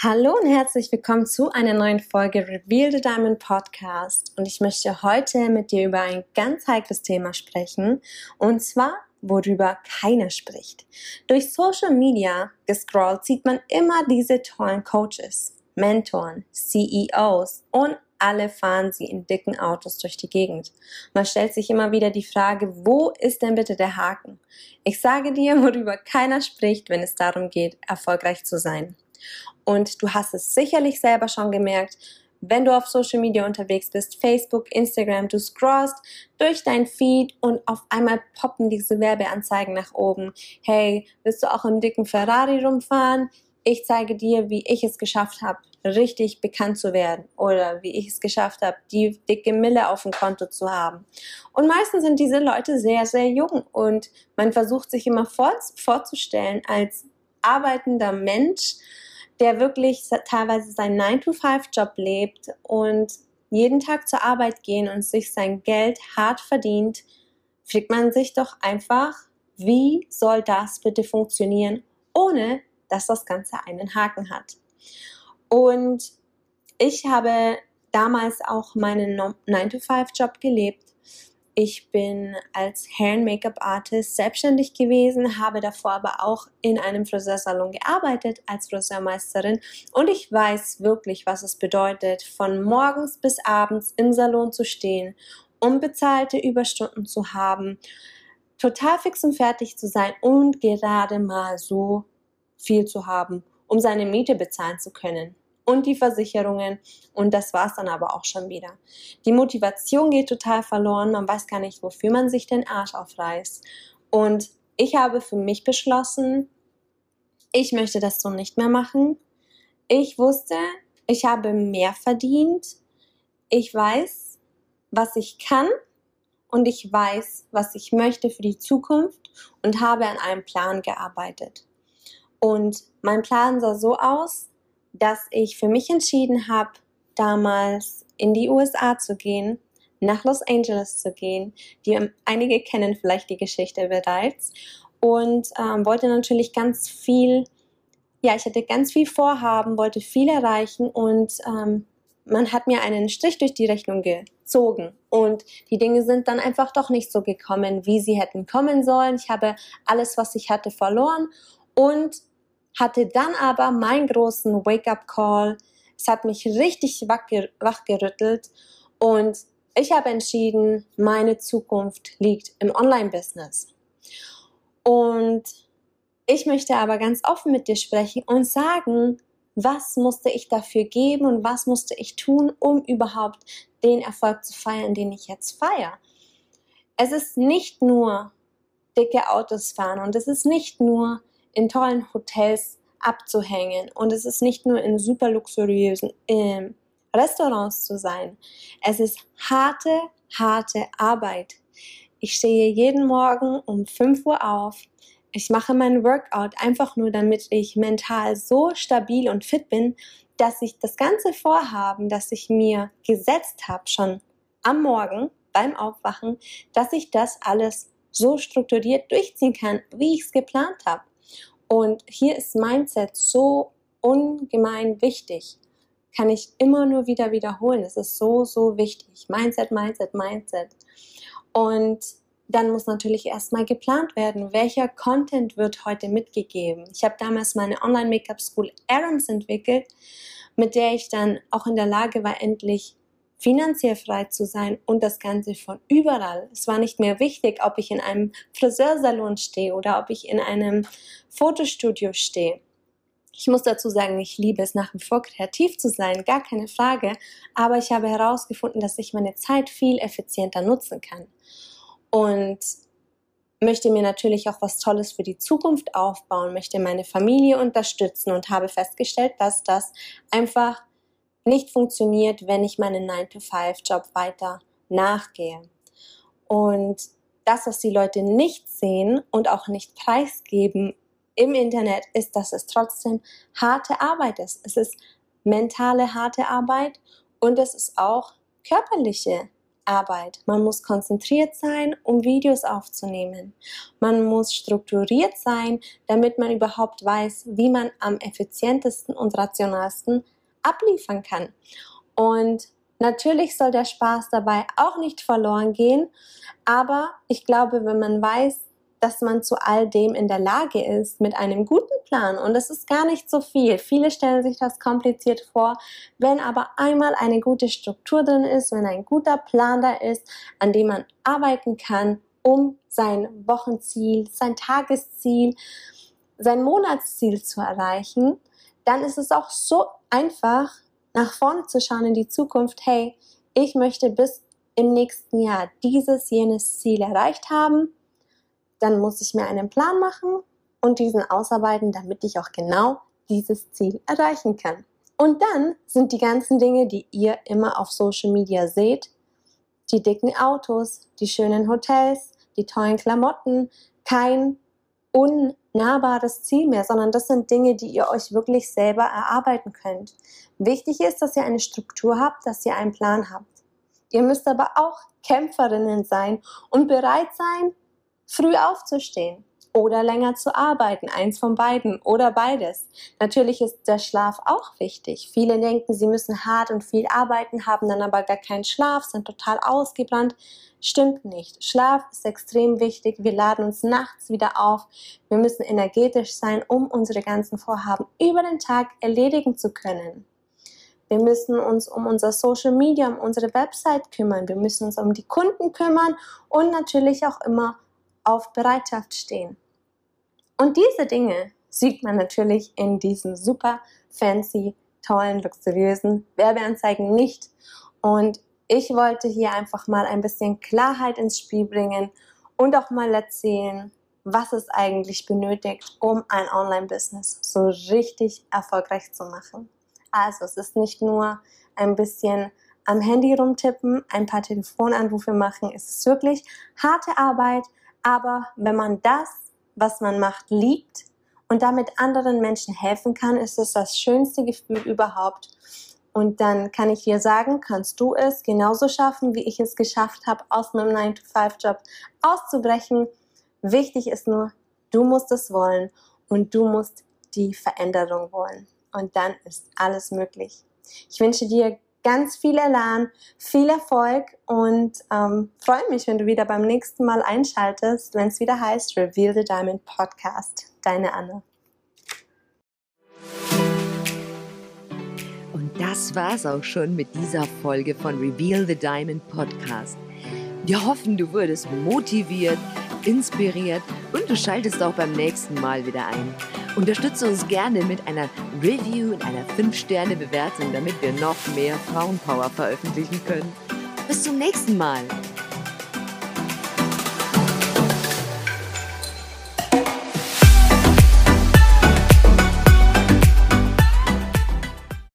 Hallo und herzlich willkommen zu einer neuen Folge Reveal the Diamond Podcast. Und ich möchte heute mit dir über ein ganz heikles Thema sprechen. Und zwar, worüber keiner spricht. Durch Social Media gescrollt sieht man immer diese tollen Coaches, Mentoren, CEOs und alle fahren sie in dicken Autos durch die Gegend. Man stellt sich immer wieder die Frage, wo ist denn bitte der Haken? Ich sage dir, worüber keiner spricht, wenn es darum geht, erfolgreich zu sein. Und du hast es sicherlich selber schon gemerkt, wenn du auf Social Media unterwegs bist, Facebook, Instagram, du scrollst durch dein Feed und auf einmal poppen diese Werbeanzeigen nach oben. Hey, willst du auch im dicken Ferrari rumfahren? Ich zeige dir, wie ich es geschafft habe, richtig bekannt zu werden oder wie ich es geschafft habe, die dicke Mille auf dem Konto zu haben. Und meistens sind diese Leute sehr, sehr jung und man versucht sich immer vor, vorzustellen als arbeitender Mensch, der wirklich teilweise seinen 9-to-5-Job lebt und jeden Tag zur Arbeit gehen und sich sein Geld hart verdient, fragt man sich doch einfach, wie soll das bitte funktionieren, ohne dass das Ganze einen Haken hat. Und ich habe damals auch meinen 9-to-5-Job gelebt ich bin als Hair- und Make-up-Artist selbstständig gewesen, habe davor aber auch in einem Friseursalon gearbeitet als Friseurmeisterin. Und ich weiß wirklich, was es bedeutet, von morgens bis abends im Salon zu stehen, unbezahlte Überstunden zu haben, total fix und fertig zu sein und gerade mal so viel zu haben, um seine Miete bezahlen zu können und die Versicherungen und das war es dann aber auch schon wieder. Die Motivation geht total verloren, man weiß gar nicht, wofür man sich den Arsch aufreißt. Und ich habe für mich beschlossen, ich möchte das so nicht mehr machen. Ich wusste, ich habe mehr verdient. Ich weiß, was ich kann und ich weiß, was ich möchte für die Zukunft und habe an einem Plan gearbeitet. Und mein Plan sah so aus, dass ich für mich entschieden habe, damals in die USA zu gehen, nach Los Angeles zu gehen. Die einige kennen vielleicht die Geschichte bereits und ähm, wollte natürlich ganz viel. Ja, ich hatte ganz viel Vorhaben, wollte viel erreichen und ähm, man hat mir einen Strich durch die Rechnung gezogen und die Dinge sind dann einfach doch nicht so gekommen, wie sie hätten kommen sollen. Ich habe alles, was ich hatte, verloren und hatte dann aber meinen großen Wake-up-Call. Es hat mich richtig wachgerüttelt und ich habe entschieden, meine Zukunft liegt im Online-Business. Und ich möchte aber ganz offen mit dir sprechen und sagen, was musste ich dafür geben und was musste ich tun, um überhaupt den Erfolg zu feiern, den ich jetzt feiere. Es ist nicht nur dicke Autos fahren und es ist nicht nur in tollen Hotels abzuhängen. Und es ist nicht nur in super luxuriösen äh, Restaurants zu sein. Es ist harte, harte Arbeit. Ich stehe jeden Morgen um 5 Uhr auf. Ich mache mein Workout einfach nur, damit ich mental so stabil und fit bin, dass ich das ganze Vorhaben, das ich mir gesetzt habe, schon am Morgen beim Aufwachen, dass ich das alles so strukturiert durchziehen kann, wie ich es geplant habe. Und hier ist Mindset so ungemein wichtig. Kann ich immer nur wieder wiederholen. Es ist so, so wichtig. Mindset, Mindset, Mindset. Und dann muss natürlich erstmal geplant werden, welcher Content wird heute mitgegeben. Ich habe damals meine Online-Make-up-School Arams entwickelt, mit der ich dann auch in der Lage war, endlich finanziell frei zu sein und das Ganze von überall. Es war nicht mehr wichtig, ob ich in einem Friseursalon stehe oder ob ich in einem Fotostudio stehe. Ich muss dazu sagen, ich liebe es nach wie vor kreativ zu sein, gar keine Frage, aber ich habe herausgefunden, dass ich meine Zeit viel effizienter nutzen kann. Und möchte mir natürlich auch was Tolles für die Zukunft aufbauen, möchte meine Familie unterstützen und habe festgestellt, dass das einfach nicht funktioniert, wenn ich meinen 9-to-5-Job weiter nachgehe. Und das, was die Leute nicht sehen und auch nicht preisgeben im Internet, ist, dass es trotzdem harte Arbeit ist. Es ist mentale harte Arbeit und es ist auch körperliche Arbeit. Man muss konzentriert sein, um Videos aufzunehmen. Man muss strukturiert sein, damit man überhaupt weiß, wie man am effizientesten und rationalsten abliefern kann. Und natürlich soll der Spaß dabei auch nicht verloren gehen, aber ich glaube, wenn man weiß, dass man zu all dem in der Lage ist mit einem guten Plan und es ist gar nicht so viel. Viele stellen sich das kompliziert vor. Wenn aber einmal eine gute Struktur drin ist, wenn ein guter Plan da ist, an dem man arbeiten kann, um sein Wochenziel, sein Tagesziel, sein Monatsziel zu erreichen, dann ist es auch so einfach, nach vorne zu schauen in die Zukunft. Hey, ich möchte bis im nächsten Jahr dieses, jenes Ziel erreicht haben. Dann muss ich mir einen Plan machen und diesen ausarbeiten, damit ich auch genau dieses Ziel erreichen kann. Und dann sind die ganzen Dinge, die ihr immer auf Social Media seht, die dicken Autos, die schönen Hotels, die tollen Klamotten, kein unnahbares Ziel mehr, sondern das sind Dinge, die ihr euch wirklich selber erarbeiten könnt. Wichtig ist, dass ihr eine Struktur habt, dass ihr einen Plan habt. Ihr müsst aber auch Kämpferinnen sein und bereit sein, früh aufzustehen oder länger zu arbeiten, eins von beiden oder beides. Natürlich ist der Schlaf auch wichtig. Viele denken, sie müssen hart und viel arbeiten, haben dann aber gar keinen Schlaf, sind total ausgebrannt. Stimmt nicht. Schlaf ist extrem wichtig. Wir laden uns nachts wieder auf. Wir müssen energetisch sein, um unsere ganzen Vorhaben über den Tag erledigen zu können. Wir müssen uns um unser Social Media, um unsere Website kümmern. Wir müssen uns um die Kunden kümmern und natürlich auch immer auf Bereitschaft stehen. Und diese Dinge sieht man natürlich in diesen super fancy, tollen, luxuriösen Werbeanzeigen nicht. Und ich wollte hier einfach mal ein bisschen Klarheit ins Spiel bringen und auch mal erzählen, was es eigentlich benötigt, um ein Online-Business so richtig erfolgreich zu machen. Also es ist nicht nur ein bisschen am Handy rumtippen, ein paar Telefonanrufe machen, es ist wirklich harte Arbeit, aber wenn man das, was man macht, liebt und damit anderen Menschen helfen kann, ist es das schönste Gefühl überhaupt. Und dann kann ich dir sagen, kannst du es genauso schaffen, wie ich es geschafft habe, aus meinem 9-to-5-Job auszubrechen. Wichtig ist nur, du musst es wollen und du musst die Veränderung wollen. Und dann ist alles möglich. Ich wünsche dir ganz viel Elan, viel Erfolg und ähm, freue mich, wenn du wieder beim nächsten Mal einschaltest, wenn es wieder heißt Reveal the Diamond Podcast. Deine Anne. Und das war's auch schon mit dieser Folge von Reveal the Diamond Podcast. Wir hoffen, du wurdest motiviert, inspiriert und du schaltest auch beim nächsten Mal wieder ein. Unterstütze uns gerne mit einer Review und einer 5-Sterne-Bewertung, damit wir noch mehr Frauenpower veröffentlichen können. Bis zum nächsten Mal.